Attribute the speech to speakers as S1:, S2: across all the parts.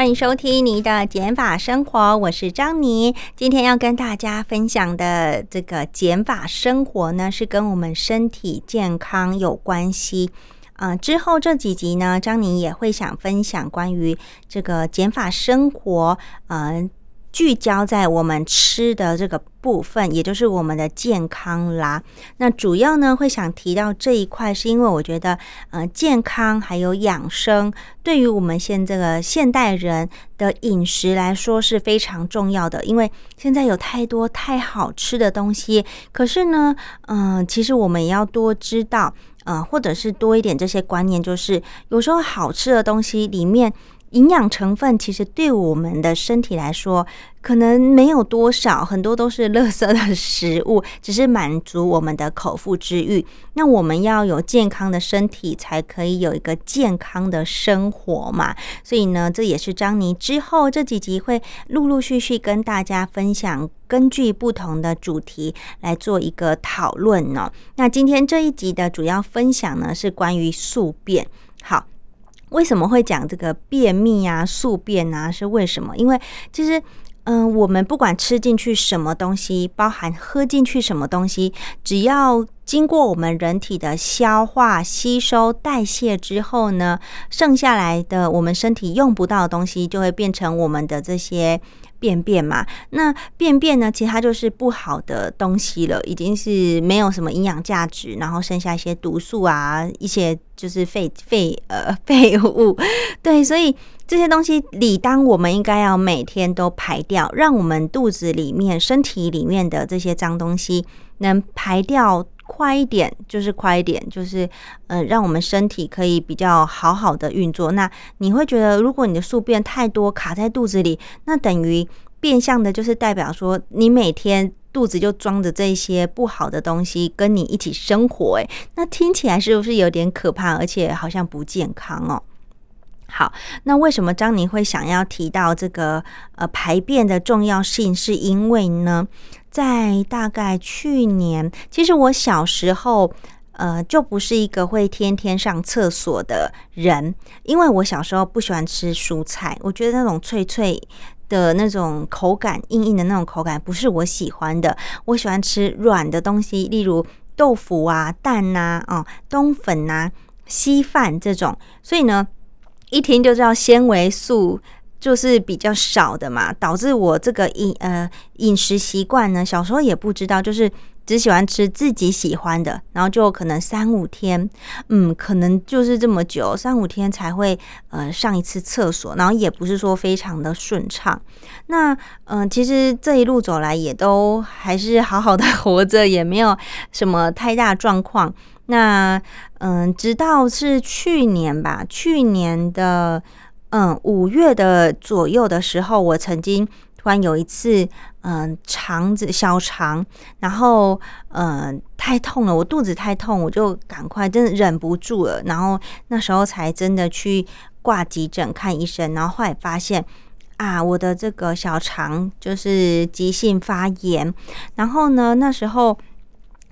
S1: 欢迎收听你的减法生活，我是张妮。今天要跟大家分享的这个减法生活呢，是跟我们身体健康有关系。嗯，之后这几集呢，张妮也会想分享关于这个减法生活，嗯。聚焦在我们吃的这个部分，也就是我们的健康啦。那主要呢会想提到这一块，是因为我觉得，呃，健康还有养生，对于我们现这个现代人的饮食来说是非常重要的。因为现在有太多太好吃的东西，可是呢，嗯，其实我们也要多知道，呃，或者是多一点这些观念，就是有时候好吃的东西里面。营养成分其实对我们的身体来说，可能没有多少，很多都是垃圾的食物，只是满足我们的口腹之欲。那我们要有健康的身体，才可以有一个健康的生活嘛。所以呢，这也是张妮之后这几集会陆陆续续跟大家分享，根据不同的主题来做一个讨论呢。那今天这一集的主要分享呢，是关于宿便。好。为什么会讲这个便秘啊、宿便啊？是为什么？因为其实，嗯，我们不管吃进去什么东西，包含喝进去什么东西，只要经过我们人体的消化、吸收、代谢之后呢，剩下来的我们身体用不到的东西，就会变成我们的这些。便便嘛，那便便呢？其实它就是不好的东西了，已经是没有什么营养价值，然后剩下一些毒素啊，一些就是废 废呃废物。对，所以这些东西理当我们应该要每天都排掉，让我们肚子里面、身体里面的这些脏东西能排掉快一点，就是快一点，就是嗯，让我们身体可以比较好好的运作。那你会觉得，如果你的宿便太多卡在肚子里，那等于变相的就是代表说，你每天肚子就装着这些不好的东西跟你一起生活。诶，那听起来是不是有点可怕，而且好像不健康哦？好，那为什么张宁会想要提到这个呃排便的重要性？是因为呢，在大概去年，其实我小时候呃就不是一个会天天上厕所的人，因为我小时候不喜欢吃蔬菜，我觉得那种脆脆的那种口感、硬硬的那种口感不是我喜欢的，我喜欢吃软的东西，例如豆腐啊、蛋呐、哦冬粉呐、稀饭这种，所以呢。一听就知道纤维素就是比较少的嘛，导致我这个饮呃饮食习惯呢，小时候也不知道，就是只喜欢吃自己喜欢的，然后就可能三五天，嗯，可能就是这么久，三五天才会呃上一次厕所，然后也不是说非常的顺畅。那嗯，其实这一路走来也都还是好好的活着，也没有什么太大状况。那嗯，直到是去年吧，去年的嗯五月的左右的时候，我曾经突然有一次嗯肠子小肠，然后嗯太痛了，我肚子太痛，我就赶快真的忍不住了，然后那时候才真的去挂急诊看医生，然后后来发现啊，我的这个小肠就是急性发炎，然后呢那时候。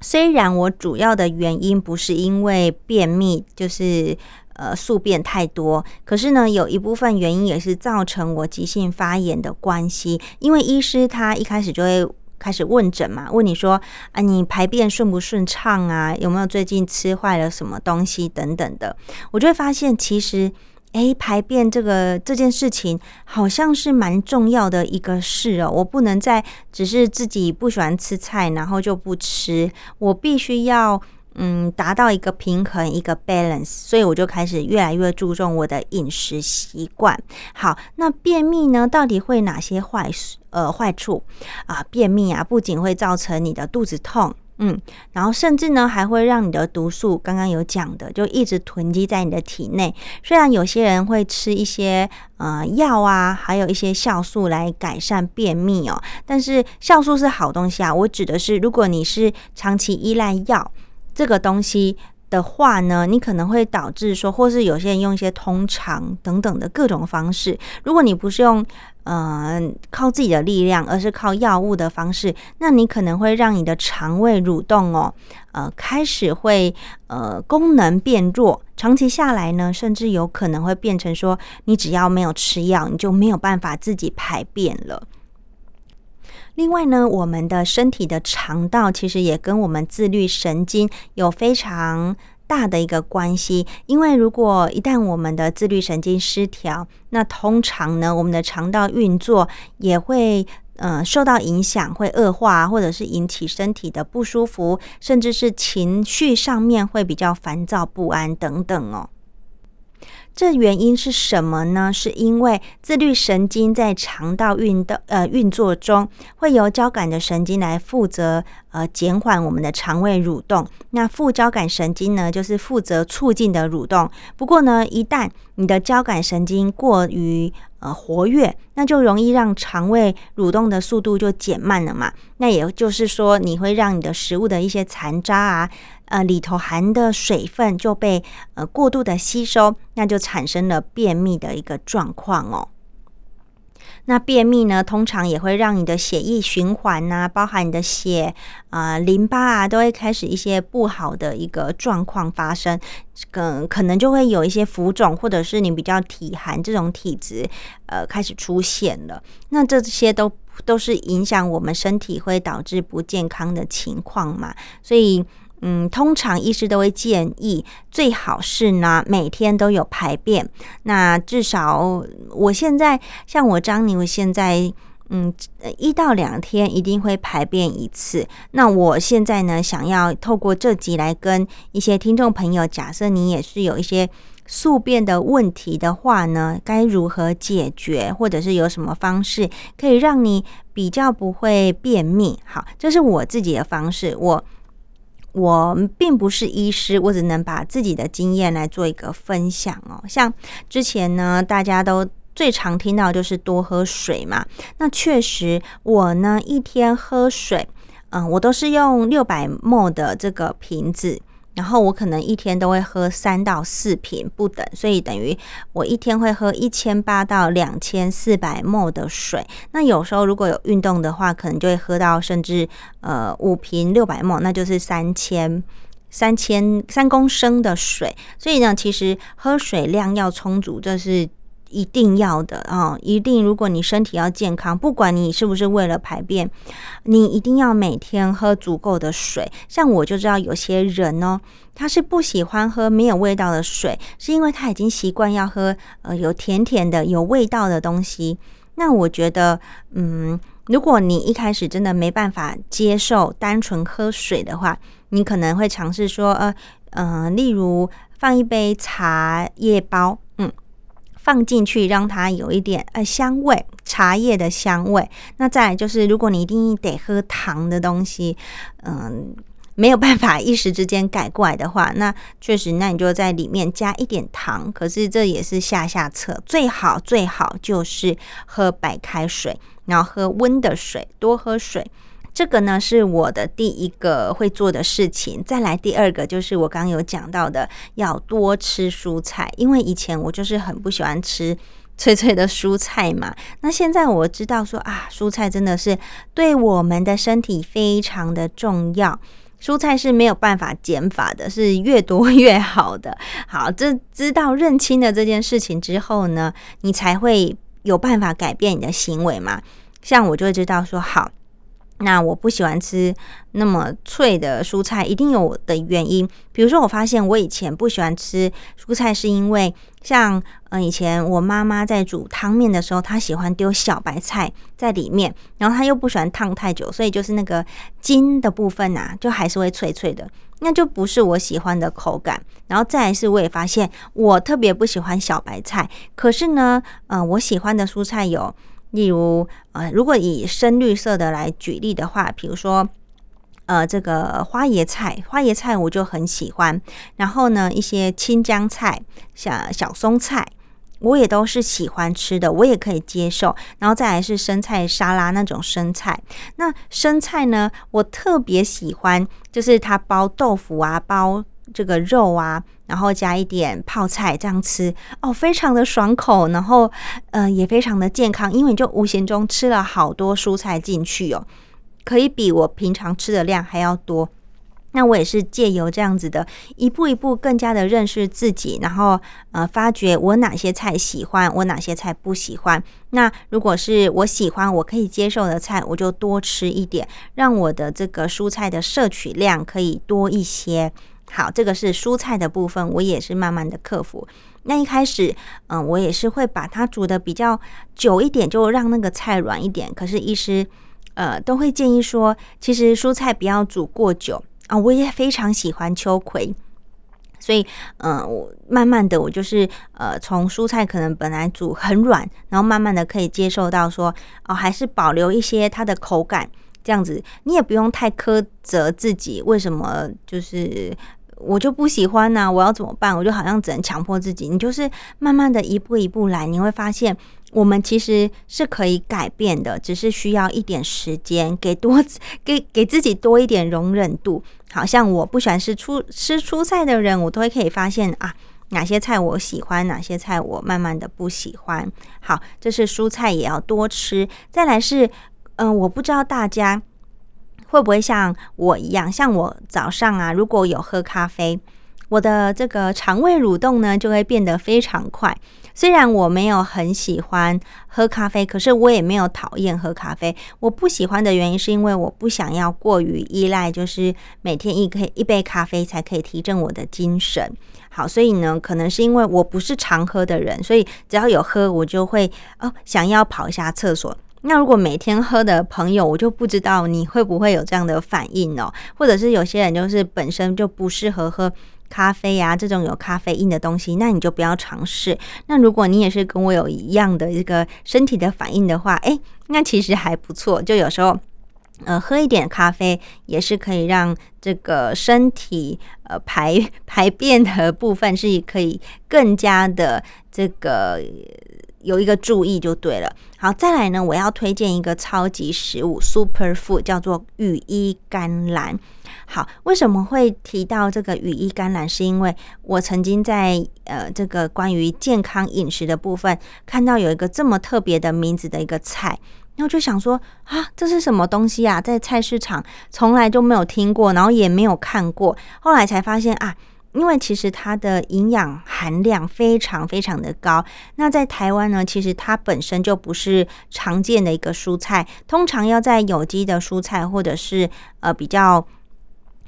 S1: 虽然我主要的原因不是因为便秘，就是呃宿便太多，可是呢，有一部分原因也是造成我急性发炎的关系。因为医师他一开始就会开始问诊嘛，问你说啊，你排便顺不顺畅啊？有没有最近吃坏了什么东西等等的？我就会发现其实。哎，排便这个这件事情好像是蛮重要的一个事哦。我不能再只是自己不喜欢吃菜，然后就不吃。我必须要嗯达到一个平衡，一个 balance。所以我就开始越来越注重我的饮食习惯。好，那便秘呢，到底会哪些坏呃坏处啊？便秘啊，不仅会造成你的肚子痛。嗯，然后甚至呢还会让你的毒素，刚刚有讲的，就一直囤积在你的体内。虽然有些人会吃一些呃药啊，还有一些酵素来改善便秘哦，但是酵素是好东西啊。我指的是，如果你是长期依赖药这个东西。的话呢，你可能会导致说，或是有些人用一些通肠等等的各种方式。如果你不是用呃靠自己的力量，而是靠药物的方式，那你可能会让你的肠胃蠕动哦，呃开始会呃功能变弱。长期下来呢，甚至有可能会变成说，你只要没有吃药，你就没有办法自己排便了。另外呢，我们的身体的肠道其实也跟我们自律神经有非常大的一个关系。因为如果一旦我们的自律神经失调，那通常呢，我们的肠道运作也会呃受到影响，会恶化，或者是引起身体的不舒服，甚至是情绪上面会比较烦躁不安等等哦。这原因是什么呢？是因为自律神经在肠道运动呃运作中，会由交感的神经来负责呃减缓我们的肠胃蠕动。那副交感神经呢，就是负责促进的蠕动。不过呢，一旦你的交感神经过于呃活跃，那就容易让肠胃蠕动的速度就减慢了嘛。那也就是说，你会让你的食物的一些残渣啊。呃，里头含的水分就被呃过度的吸收，那就产生了便秘的一个状况哦。那便秘呢，通常也会让你的血液循环呐，包含你的血啊、淋巴啊，都会开始一些不好的一个状况发生，可可能就会有一些浮肿，或者是你比较体寒这种体质，呃，开始出现了。那这些都都是影响我们身体，会导致不健康的情况嘛，所以。嗯，通常医师都会建议，最好是呢每天都有排便。那至少我现在像我张宁，我现在嗯一到两天一定会排便一次。那我现在呢，想要透过这集来跟一些听众朋友，假设你也是有一些宿便的问题的话呢，该如何解决，或者是有什么方式可以让你比较不会便秘？好，这是我自己的方式，我。我并不是医师，我只能把自己的经验来做一个分享哦。像之前呢，大家都最常听到就是多喝水嘛。那确实，我呢一天喝水，嗯，我都是用六百 ml 的这个瓶子。然后我可能一天都会喝三到四瓶不等，所以等于我一天会喝一千八到两千四百 m 的水。那有时候如果有运动的话，可能就会喝到甚至呃五瓶六百 m 那就是三千三千三公升的水。所以呢，其实喝水量要充足，这是。一定要的啊！一定，如果你身体要健康，不管你是不是为了排便，你一定要每天喝足够的水。像我就知道有些人呢，他是不喜欢喝没有味道的水，是因为他已经习惯要喝呃有甜甜的、有味道的东西。那我觉得，嗯，如果你一开始真的没办法接受单纯喝水的话，你可能会尝试说，呃，嗯，例如放一杯茶叶包，放进去，让它有一点呃香味，茶叶的香味。那再来就是，如果你一定得喝糖的东西，嗯，没有办法一时之间改过来的话，那确实，那你就在里面加一点糖。可是这也是下下策，最好最好就是喝白开水，然后喝温的水，多喝水。这个呢是我的第一个会做的事情，再来第二个就是我刚刚有讲到的，要多吃蔬菜，因为以前我就是很不喜欢吃脆脆的蔬菜嘛。那现在我知道说啊，蔬菜真的是对我们的身体非常的重要，蔬菜是没有办法减法的，是越多越好的。好，这知道认清了这件事情之后呢，你才会有办法改变你的行为嘛。像我就会知道说好。那我不喜欢吃那么脆的蔬菜，一定有的原因。比如说，我发现我以前不喜欢吃蔬菜，是因为像嗯，以前我妈妈在煮汤面的时候，她喜欢丢小白菜在里面，然后她又不喜欢烫太久，所以就是那个筋的部分呐，就还是会脆脆的，那就不是我喜欢的口感。然后再来是，我也发现我特别不喜欢小白菜，可是呢，嗯，我喜欢的蔬菜有。例如，呃，如果以深绿色的来举例的话，比如说，呃这个花椰菜，花椰菜我就很喜欢。然后呢，一些青江菜、小小松菜。我也都是喜欢吃的，我也可以接受。然后再来是生菜沙拉那种生菜。那生菜呢，我特别喜欢，就是它包豆腐啊，包这个肉啊，然后加一点泡菜这样吃哦，非常的爽口，然后呃也非常的健康，因为你就无形中吃了好多蔬菜进去哦，可以比我平常吃的量还要多。那我也是借由这样子的，一步一步更加的认识自己，然后呃，发觉我哪些菜喜欢，我哪些菜不喜欢。那如果是我喜欢、我可以接受的菜，我就多吃一点，让我的这个蔬菜的摄取量可以多一些。好，这个是蔬菜的部分，我也是慢慢的克服。那一开始，嗯，我也是会把它煮的比较久一点，就让那个菜软一点。可是医师呃都会建议说，其实蔬菜不要煮过久。啊，我也非常喜欢秋葵，所以，嗯，我慢慢的，我就是呃，从蔬菜可能本来煮很软，然后慢慢的可以接受到说，哦，还是保留一些它的口感，这样子，你也不用太苛责自己，为什么就是。我就不喜欢呢，我要怎么办？我就好像只能强迫自己。你就是慢慢的一步一步来，你会发现我们其实是可以改变的，只是需要一点时间，给多 给给自己多一点容忍度。好像我不喜欢吃蔬吃蔬菜的人，我都会可以发现啊，哪些菜我喜欢，哪些菜我慢慢的不喜欢。好，这是蔬菜也要多吃。再来是，嗯，我不知道大家。会不会像我一样？像我早上啊，如果有喝咖啡，我的这个肠胃蠕动呢就会变得非常快。虽然我没有很喜欢喝咖啡，可是我也没有讨厌喝咖啡。我不喜欢的原因是因为我不想要过于依赖，就是每天一可以一杯咖啡才可以提振我的精神。好，所以呢，可能是因为我不是常喝的人，所以只要有喝，我就会哦想要跑一下厕所。那如果每天喝的朋友，我就不知道你会不会有这样的反应哦，或者是有些人就是本身就不适合喝咖啡呀这种有咖啡因的东西，那你就不要尝试。那如果你也是跟我有一样的一个身体的反应的话，哎，那其实还不错。就有时候，呃，喝一点咖啡也是可以让这个身体呃排排便的部分是可以更加的这个。有一个注意就对了。好，再来呢，我要推荐一个超级食物 super food，叫做羽衣甘蓝。好，为什么会提到这个羽衣甘蓝？是因为我曾经在呃这个关于健康饮食的部分看到有一个这么特别的名字的一个菜，然后就想说啊，这是什么东西啊？在菜市场从来就没有听过，然后也没有看过，后来才发现啊。因为其实它的营养含量非常非常的高，那在台湾呢，其实它本身就不是常见的一个蔬菜，通常要在有机的蔬菜或者是呃比较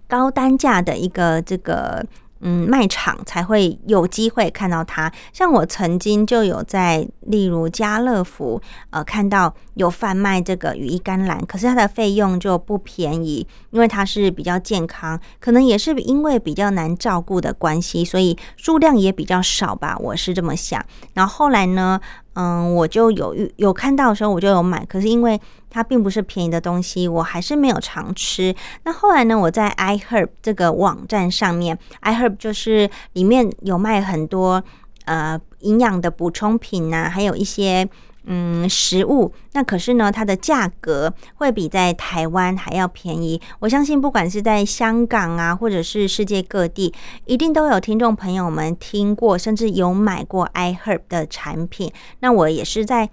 S1: 高单价的一个这个。嗯，卖场才会有机会看到它。像我曾经就有在，例如家乐福，呃，看到有贩卖这个羽衣甘蓝，可是它的费用就不便宜，因为它是比较健康，可能也是因为比较难照顾的关系，所以数量也比较少吧，我是这么想。然后后来呢？嗯，我就有有看到的时候，我就有买。可是因为它并不是便宜的东西，我还是没有常吃。那后来呢，我在 iHerb 这个网站上面，iHerb 就是里面有卖很多呃营养的补充品呐，还有一些。嗯，食物那可是呢，它的价格会比在台湾还要便宜。我相信，不管是在香港啊，或者是世界各地，一定都有听众朋友们听过，甚至有买过 iHerb 的产品。那我也是在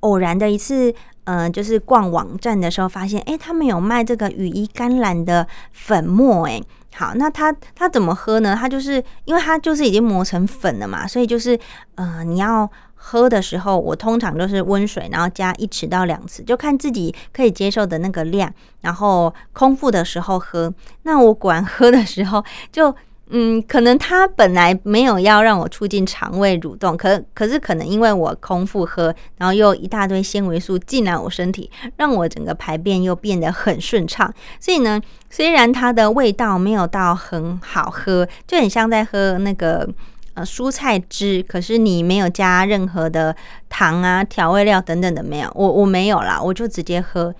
S1: 偶然的一次，呃，就是逛网站的时候，发现，哎，他们有卖这个羽衣甘蓝的粉末，哎，好，那它它怎么喝呢？它就是因为它就是已经磨成粉了嘛，所以就是，呃，你要。喝的时候，我通常都是温水，然后加一匙到两匙，就看自己可以接受的那个量。然后空腹的时候喝。那我果然喝的时候，就嗯，可能它本来没有要让我促进肠胃蠕动，可可是可能因为我空腹喝，然后又一大堆纤维素进来我身体，让我整个排便又变得很顺畅。所以呢，虽然它的味道没有到很好喝，就很像在喝那个。呃，蔬菜汁，可是你没有加任何的糖啊、调味料等等的没有，我我没有啦，我就直接喝。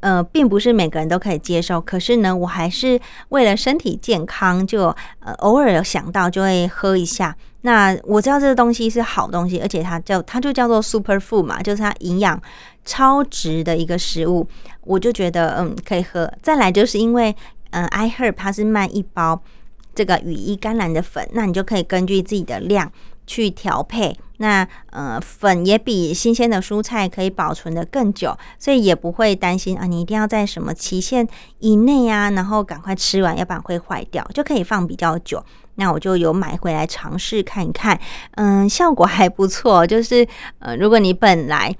S1: 呃，并不是每个人都可以接受。可是呢，我还是为了身体健康，就呃偶尔有想到就会喝一下。那我知道这个东西是好东西，而且它叫它就叫做 super food 嘛，就是它营养超值的一个食物，我就觉得嗯可以喝。再来就是因为嗯 i herb 它是卖一包这个羽衣甘蓝的粉，那你就可以根据自己的量去调配。那呃粉也比新鲜的蔬菜可以保存的更久，所以也不会担心啊，你一定要在什么期限以内啊，然后赶快吃完，要不然会坏掉，就可以放比较久。那我就有买回来尝试看一看，嗯，效果还不错。就是呃，如果你本来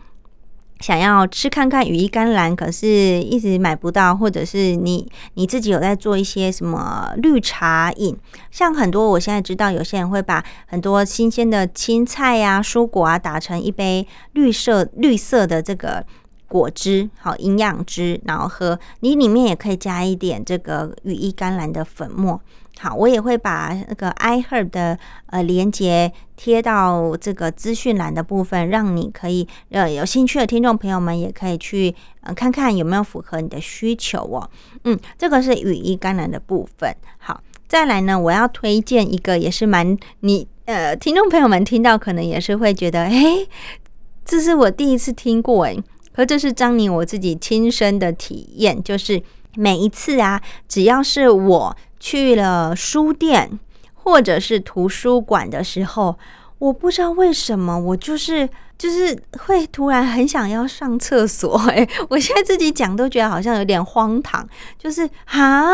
S1: 想要吃看看羽衣甘蓝，可是一直买不到，或者是你你自己有在做一些什么绿茶饮，像很多我现在知道有些人会把很多新鲜的青菜呀、蔬果啊打成一杯绿色绿色的这个果汁，好营养汁，然后喝。你里面也可以加一点这个羽衣甘蓝的粉末。好，我也会把那个 iHerb 的呃连接贴到这个资讯栏的部分，让你可以呃有兴趣的听众朋友们也可以去呃看看有没有符合你的需求哦。嗯，这个是羽衣甘蓝的部分。好，再来呢，我要推荐一个也是蛮你呃听众朋友们听到可能也是会觉得，哎，这是我第一次听过哎，可这是张宁我自己亲身的体验，就是每一次啊，只要是我。去了书店或者是图书馆的时候，我不知道为什么，我就是就是会突然很想要上厕所。哎，我现在自己讲都觉得好像有点荒唐，就是啊，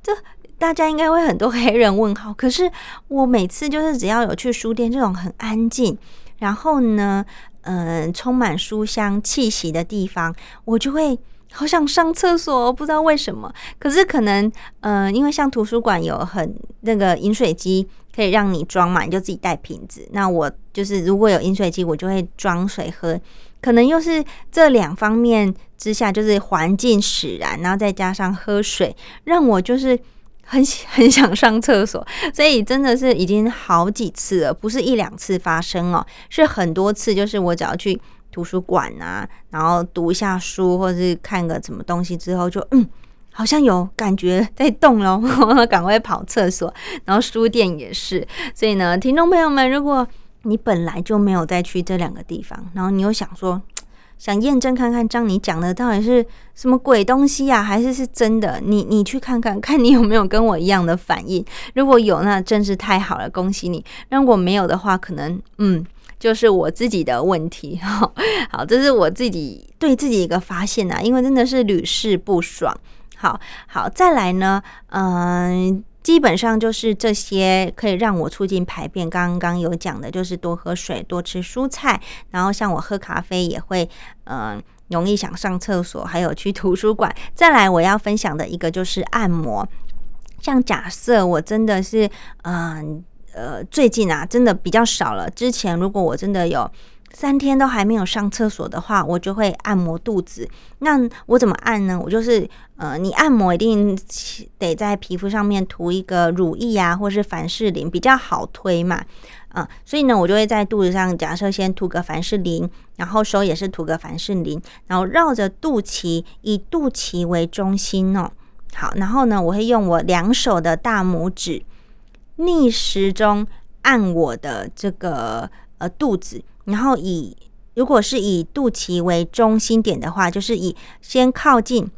S1: 这大家应该会很多黑人问号。可是我每次就是只要有去书店这种很安静，然后呢，嗯，充满书香气息的地方，我就会。好想上厕所，不知道为什么。可是可能，嗯，因为像图书馆有很那个饮水机，可以让你装嘛，你就自己带瓶子。那我就是如果有饮水机，我就会装水喝。可能又是这两方面之下，就是环境使然，然后再加上喝水，让我就是很 很想上厕所。所以真的是已经好几次了，不是一两次发生哦，是很多次。就是我只要去。图书馆啊，然后读一下书，或者是看个什么东西之后，就嗯，好像有感觉在动喽，赶快跑厕所。然后书店也是，所以呢，听众朋友们，如果你本来就没有再去这两个地方，然后你又想说想验证看看张你讲的到底是什么鬼东西啊，还是是真的？你你去看看，看你有没有跟我一样的反应。如果有，那真是太好了，恭喜你。如果没有的话，可能嗯。就是我自己的问题，好，这是我自己对自己一个发现呐，因为真的是屡试不爽。好好，再来呢，嗯，基本上就是这些可以让我促进排便。刚刚有讲的，就是多喝水，多吃蔬菜，然后像我喝咖啡也会，嗯，容易想上厕所，还有去图书馆。再来，我要分享的一个就是按摩，像假设我真的是，嗯。呃最近啊，真的比较少了。之前如果我真的有三天都还没有上厕所的话，我就会按摩肚子。那我怎么按呢？我就是呃，你按摩一定得在皮肤上面涂一个乳液啊，或是凡士林，比较好推嘛。嗯，所以呢，我就会在肚子上，假设先涂个凡士林，然后手也是涂个凡士林，然后绕着肚脐，以肚脐为中心哦。好，然后呢，我会用我两手的大拇指。逆时钟按我的这个呃肚子，然后以如果是以肚脐为中心点的话，就是以先靠近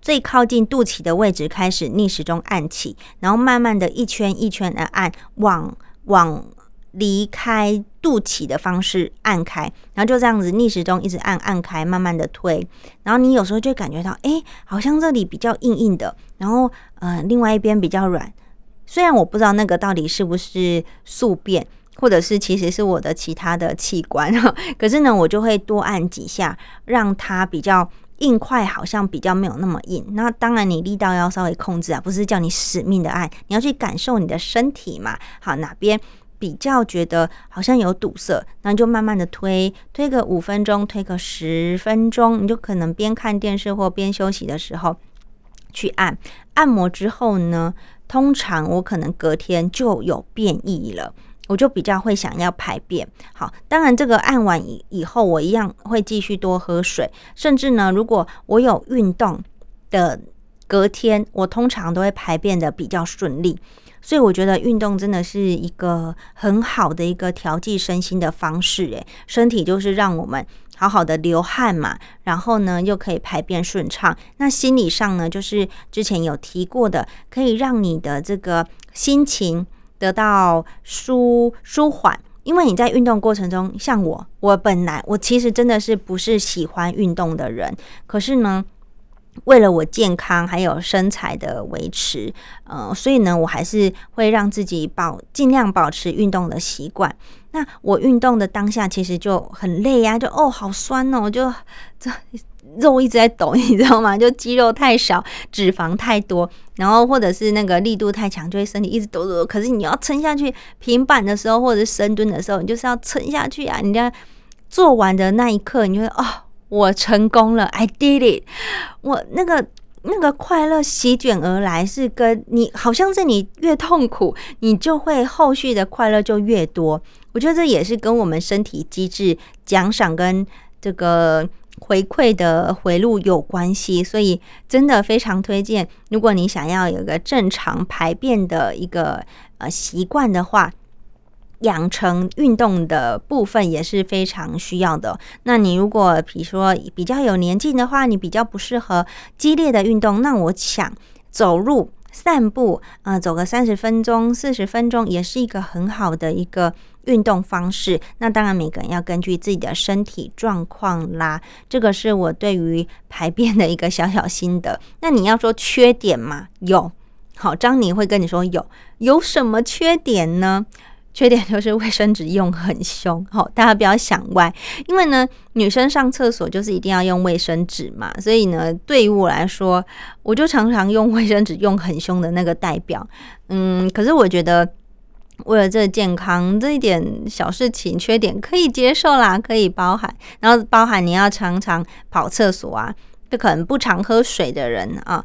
S1: 最靠近肚脐的位置开始逆时钟按起，然后慢慢的一圈一圈的按，往往离开肚脐的方式按开，然后就这样子逆时钟一直按按开，慢慢的推，然后你有时候就感觉到，哎，好像这里比较硬硬的，然后呃另外一边比较软。虽然我不知道那个到底是不是宿便，或者是其实是我的其他的器官，可是呢，我就会多按几下，让它比较硬块，好像比较没有那么硬。那当然，你力道要稍微控制啊，不是叫你死命的按，你要去感受你的身体嘛。好，哪边比较觉得好像有堵塞，那你就慢慢的推，推个五分钟，推个十分钟，你就可能边看电视或边休息的时候去按。按摩之后呢？通常我可能隔天就有变异了，我就比较会想要排便。好，当然这个按完以以后，我一样会继续多喝水，甚至呢，如果我有运动的隔天，我通常都会排便的比较顺利。所以我觉得运动真的是一个很好的一个调剂身心的方式。诶，身体就是让我们好好的流汗嘛，然后呢又可以排便顺畅。那心理上呢，就是之前有提过的，可以让你的这个心情得到舒舒缓。因为你在运动过程中，像我，我本来我其实真的是不是喜欢运动的人，可是呢。为了我健康还有身材的维持，呃，所以呢，我还是会让自己保尽量保持运动的习惯。那我运动的当下其实就很累呀，就哦好酸哦，就这 肉一直在抖，你知道吗？就肌肉太少，脂肪太多，然后或者是那个力度太强，就会身体一直抖抖。可是你要撑下去，平板的时候或者深蹲的时候，你就是要撑下去啊！你要做完的那一刻，你会哦。我成功了，I did it！我那个那个快乐席卷而来，是跟你好像是你越痛苦，你就会后续的快乐就越多。我觉得这也是跟我们身体机制奖赏跟这个回馈的回路有关系，所以真的非常推荐。如果你想要有一个正常排便的一个呃习惯的话。养成运动的部分也是非常需要的。那你如果比如说比较有年纪的话，你比较不适合激烈的运动，那我想走路、散步，呃，走个三十分钟、四十分钟，也是一个很好的一个运动方式。那当然，每个人要根据自己的身体状况啦。这个是我对于排便的一个小小心得。那你要说缺点嘛？有。好，张妮会跟你说有有什么缺点呢？缺点就是卫生纸用很凶，好，大家不要想歪。因为呢，女生上厕所就是一定要用卫生纸嘛，所以呢，对于我来说，我就常常用卫生纸用很凶的那个代表。嗯，可是我觉得为了这健康这一点小事情，缺点可以接受啦，可以包含。然后包含你要常常跑厕所啊，就可能不常喝水的人啊。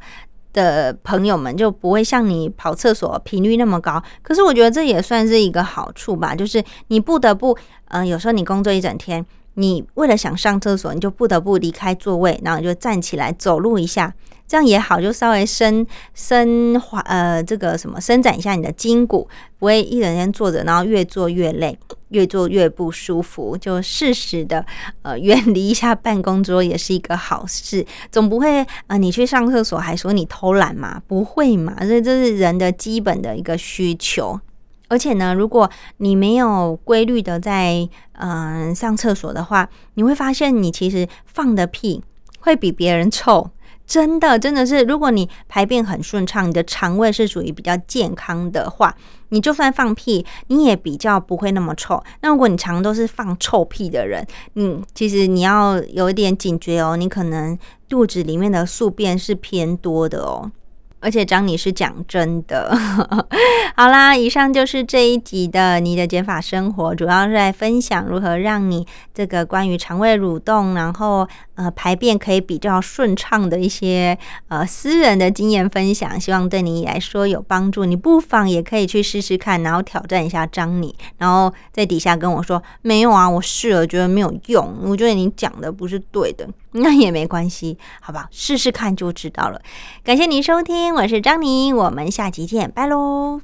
S1: 的朋友们就不会像你跑厕所频率那么高，可是我觉得这也算是一个好处吧，就是你不得不，嗯，有时候你工作一整天，你为了想上厕所，你就不得不离开座位，然后就站起来走路一下。这样也好，就稍微伸伸滑呃，这个什么伸展一下你的筋骨，不会一整天坐着，然后越坐越累，越坐越不舒服。就适时的呃 远离一下办公桌也是一个好事，总不会啊你去上厕所还说你偷懒嘛？不会嘛？所以这是人的基本的一个需求。而且呢，如果你没有规律的在嗯上厕所的话，你会发现你其实放的屁会比别人臭。真的，真的是，如果你排便很顺畅，你的肠胃是属于比较健康的话，你就算放屁，你也比较不会那么臭。那如果你常都是放臭屁的人，嗯，其实你要有一点警觉哦，你可能肚子里面的宿便是偏多的哦。而且张你是讲真的，好啦，以上就是这一集的你的减法生活，主要是在分享如何让你这个关于肠胃蠕动，然后呃排便可以比较顺畅的一些呃私人的经验分享，希望对你来说有帮助。你不妨也可以去试试看，然后挑战一下张你，然后在底下跟我说没有啊，我试了觉得没有用，我觉得你讲的不是对的。那也没关系，好吧，试试看就知道了。感谢您收听，我是张宁，我们下期见，拜喽。